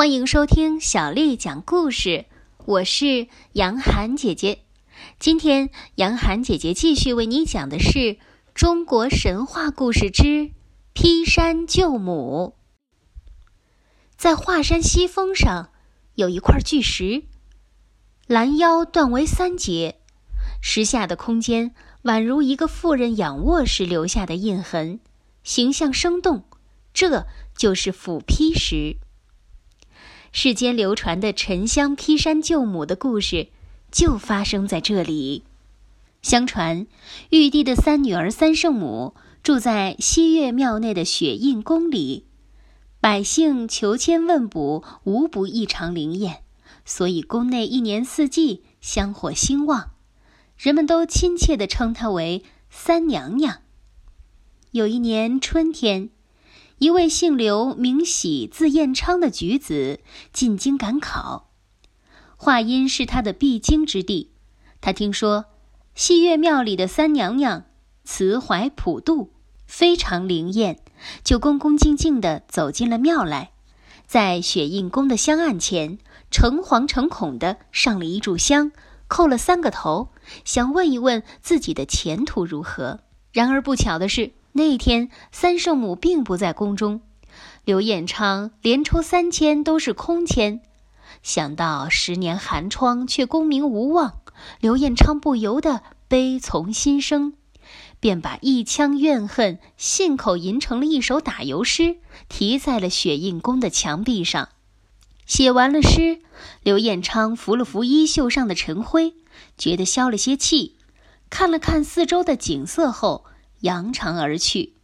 欢迎收听小丽讲故事，我是杨涵姐姐。今天杨涵姐姐继续为你讲的是中国神话故事之劈山救母。在华山西峰上有一块巨石，拦腰断为三截，石下的空间宛如一个妇人仰卧时留下的印痕，形象生动。这就是斧劈石。世间流传的沉香劈山救母的故事，就发生在这里。相传，玉帝的三女儿三圣母住在西岳庙内的雪印宫里，百姓求签问卜，无不异常灵验，所以宫内一年四季香火兴旺，人们都亲切地称她为三娘娘。有一年春天。一位姓刘、名喜、字彦昌的举子进京赶考，华阴是他的必经之地。他听说西岳庙里的三娘娘慈怀普度，非常灵验，就恭恭敬敬地走进了庙来，在雪印宫的香案前诚惶诚恐地上了一炷香，叩了三个头，想问一问自己的前途如何。然而不巧的是。那天，三圣母并不在宫中，刘彦昌连抽三签都是空签，想到十年寒窗却功名无望，刘彦昌不由得悲从心生，便把一腔怨恨信口吟成了一首打油诗，题在了雪印宫的墙壁上。写完了诗，刘彦昌拂了拂衣袖上的尘灰，觉得消了些气，看了看四周的景色后。扬长而去。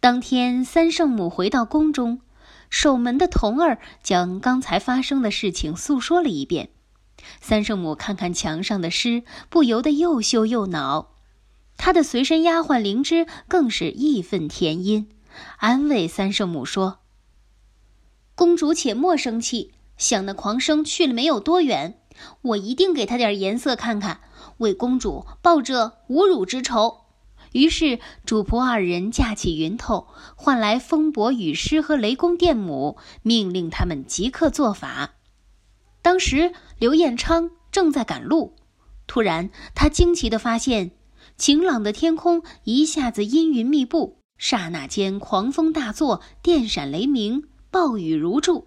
当天，三圣母回到宫中，守门的童儿将刚才发生的事情诉说了一遍。三圣母看看墙上的诗，不由得又羞又恼。她的随身丫鬟灵芝更是义愤填膺，安慰三圣母说：“公主且莫生气，想那狂生去了没有多远，我一定给他点颜色看看，为公主报这侮辱之仇。”于是，主仆二人架起云头，唤来风伯、雨师和雷公电母，命令他们即刻做法。当时，刘彦昌正在赶路，突然，他惊奇地发现，晴朗的天空一下子阴云密布，刹那间狂风大作，电闪雷鸣，暴雨如注。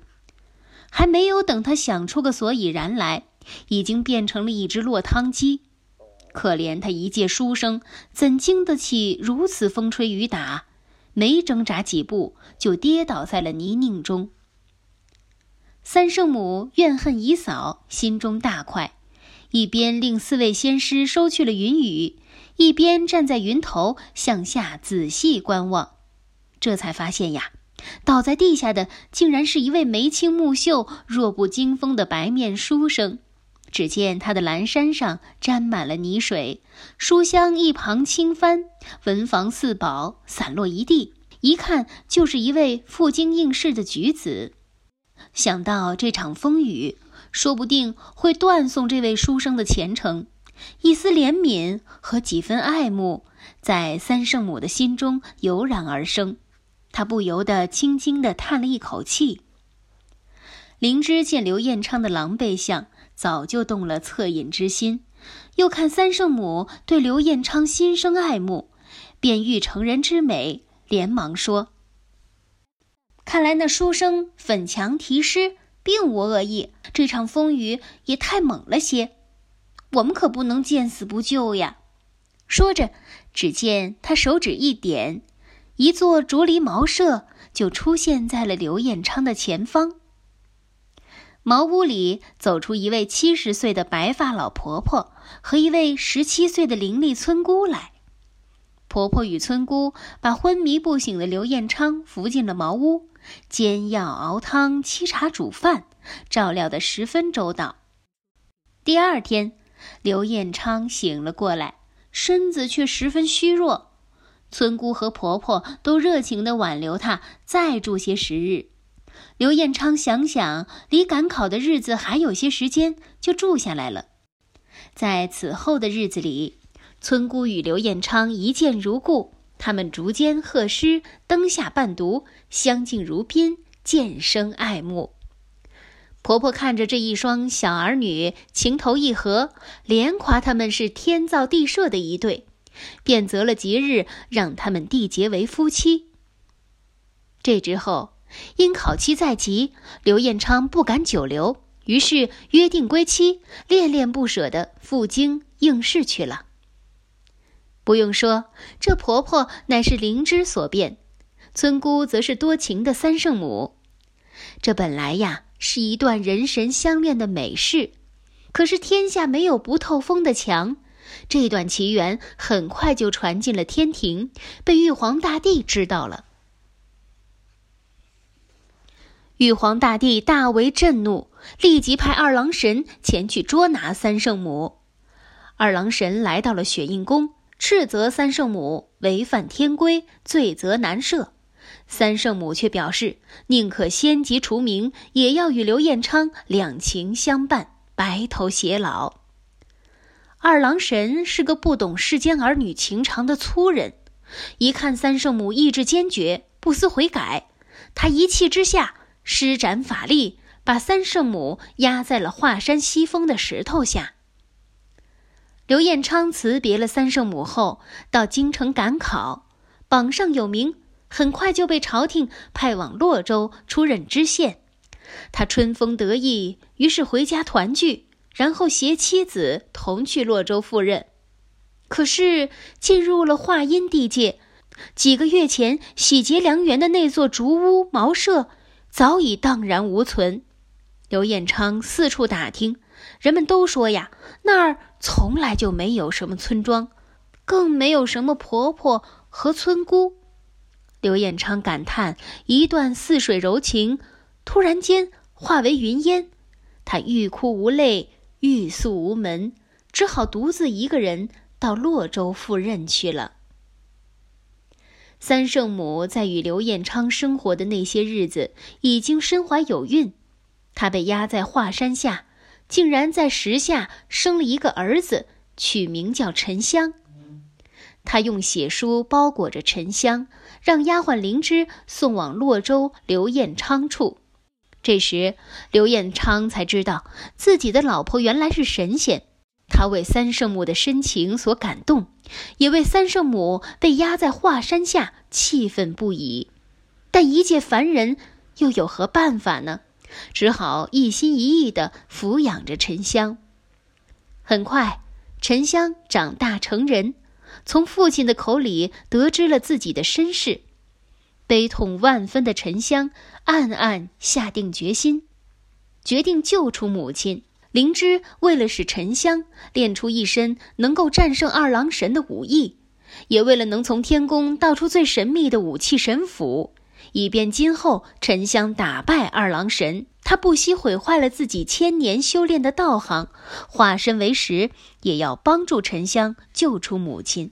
还没有等他想出个所以然来，已经变成了一只落汤鸡。可怜他一介书生，怎经得起如此风吹雨打？没挣扎几步，就跌倒在了泥泞中。三圣母怨恨已扫，心中大快，一边令四位仙师收去了云雨，一边站在云头向下仔细观望。这才发现呀，倒在地下的竟然是一位眉清目秀、弱不禁风的白面书生。只见他的蓝衫上沾满了泥水，书香一旁倾翻，文房四宝散落一地，一看就是一位负荆应试的举子。想到这场风雨说不定会断送这位书生的前程，一丝怜悯和几分爱慕在三圣母的心中油然而生，他不由得轻轻地叹了一口气。灵芝见刘彦昌的狼狈相。早就动了恻隐之心，又看三圣母对刘彦昌心生爱慕，便欲成人之美，连忙说：“看来那书生粉墙题诗并无恶意，这场风雨也太猛了些，我们可不能见死不救呀！”说着，只见他手指一点，一座竹篱茅舍就出现在了刘彦昌的前方。茅屋里走出一位七十岁的白发老婆婆和一位十七岁的伶俐村姑来。婆婆与村姑把昏迷不醒的刘彦昌扶进了茅屋，煎药熬汤、沏茶煮饭，照料得十分周到。第二天，刘彦昌醒了过来，身子却十分虚弱。村姑和婆婆都热情地挽留他再住些时日。刘彦昌想想，离赶考的日子还有些时间，就住下来了。在此后的日子里，村姑与刘彦昌一见如故，他们逐间贺诗，灯下伴读，相敬如宾，渐生爱慕。婆婆看着这一双小儿女情投意合，连夸他们是天造地设的一对，便择了吉日让他们缔结为夫妻。这之后，因考期在即，刘彦昌不敢久留，于是约定归期，恋恋不舍地赴京应试去了。不用说，这婆婆乃是灵芝所变，村姑则是多情的三圣母。这本来呀。是一段人神相恋的美事，可是天下没有不透风的墙。这段奇缘很快就传进了天庭，被玉皇大帝知道了。玉皇大帝大为震怒，立即派二郎神前去捉拿三圣母。二郎神来到了雪印宫，斥责三圣母违反天规，罪责难赦。三圣母却表示，宁可先级除名，也要与刘彦昌两情相伴，白头偕老。二郎神是个不懂世间儿女情长的粗人，一看三圣母意志坚决，不思悔改，他一气之下施展法力，把三圣母压在了华山西峰的石头下。刘彦昌辞别了三圣母后，到京城赶考，榜上有名。很快就被朝廷派往洛州出任知县，他春风得意，于是回家团聚，然后携妻子同去洛州赴任。可是进入了华阴地界，几个月前喜结良缘的那座竹屋茅舍早已荡然无存。刘彦昌四处打听，人们都说呀，那儿从来就没有什么村庄，更没有什么婆婆和村姑。刘彦昌感叹：“一段似水柔情，突然间化为云烟。他欲哭无泪，欲诉无门，只好独自一个人到洛州赴任去了。”三圣母在与刘彦昌生活的那些日子，已经身怀有孕。她被压在华山下，竟然在石下生了一个儿子，取名叫沉香。他用血书包裹着沉香。让丫鬟灵芝送往洛州刘彦昌处。这时，刘彦昌才知道自己的老婆原来是神仙。他为三圣母的深情所感动，也为三圣母被压在华山下气愤不已。但一介凡人又有何办法呢？只好一心一意地抚养着沉香。很快，沉香长大成人。从父亲的口里得知了自己的身世，悲痛万分的沉香暗暗下定决心，决定救出母亲。灵芝为了使沉香练出一身能够战胜二郎神的武艺，也为了能从天宫盗出最神秘的武器神斧，以便今后沉香打败二郎神。他不惜毁坏了自己千年修炼的道行，化身为石，也要帮助沉香救出母亲。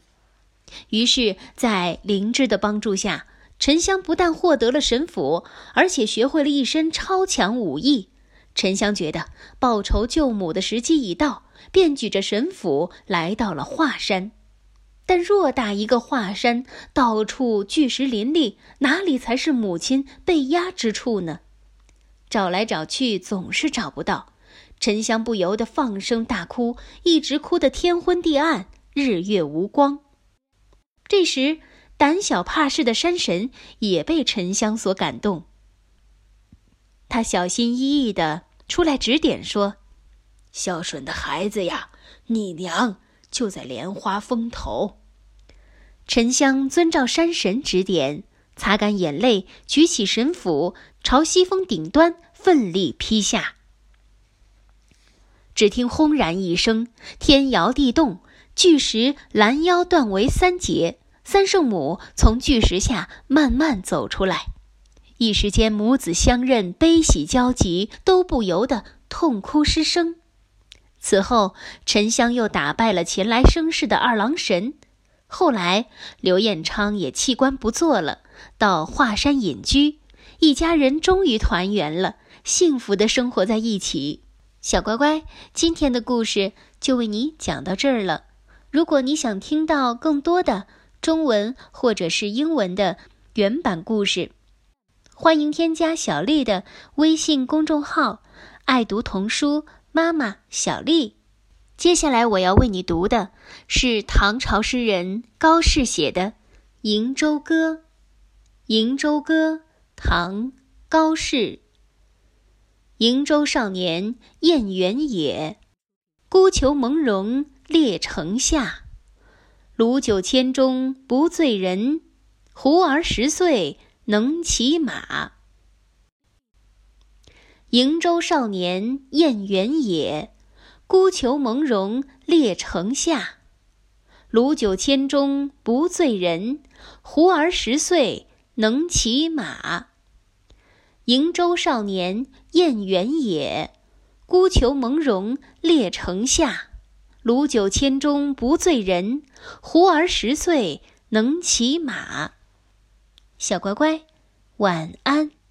于是，在灵芝的帮助下，沉香不但获得了神斧，而且学会了一身超强武艺。沉香觉得报仇救母的时机已到，便举着神斧来到了华山。但偌大一个华山，到处巨石林立，哪里才是母亲被压之处呢？找来找去，总是找不到。沉香不由得放声大哭，一直哭得天昏地暗，日月无光。这时，胆小怕事的山神也被沉香所感动。他小心翼翼的出来指点说：“孝顺的孩子呀，你娘就在莲花峰头。”沉香遵照山神指点。擦干眼泪，举起神斧，朝西峰顶端奋力劈下。只听轰然一声，天摇地动，巨石拦腰断为三截。三圣母从巨石下慢慢走出来，一时间母子相认，悲喜交集，都不由得痛哭失声。此后，沉香又打败了前来生事的二郎神。后来，刘彦昌也弃官不做了，到华山隐居，一家人终于团圆了，幸福的生活在一起。小乖乖，今天的故事就为你讲到这儿了。如果你想听到更多的中文或者是英文的原版故事，欢迎添加小丽的微信公众号“爱读童书妈妈小丽”。接下来我要为你读的是唐朝诗人高适写的《瀛洲歌》。《瀛洲歌》唐·高适。瀛洲少年燕原野，孤裘蒙茸列城下。鲁酒千钟不醉人，胡儿十岁能骑马。瀛洲少年燕原野，孤裘蒙茸列城下。鲁酒千钟不醉人，胡儿十岁能骑马。瀛洲少年燕原野，孤裘蒙茸列城下。鲁酒千钟不醉人，胡儿十岁能骑马。小乖乖，晚安。